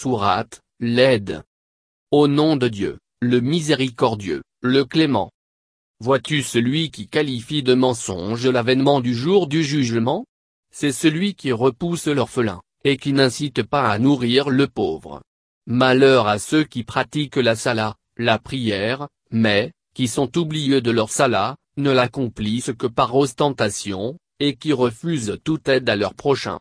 Sourate, l'aide. Au nom de Dieu, le miséricordieux, le clément. Vois-tu celui qui qualifie de mensonge l'avènement du jour du jugement? C'est celui qui repousse l'orphelin, et qui n'incite pas à nourrir le pauvre. Malheur à ceux qui pratiquent la salat, la prière, mais, qui sont oublieux de leur salat, ne l'accomplissent que par ostentation, et qui refusent toute aide à leur prochain.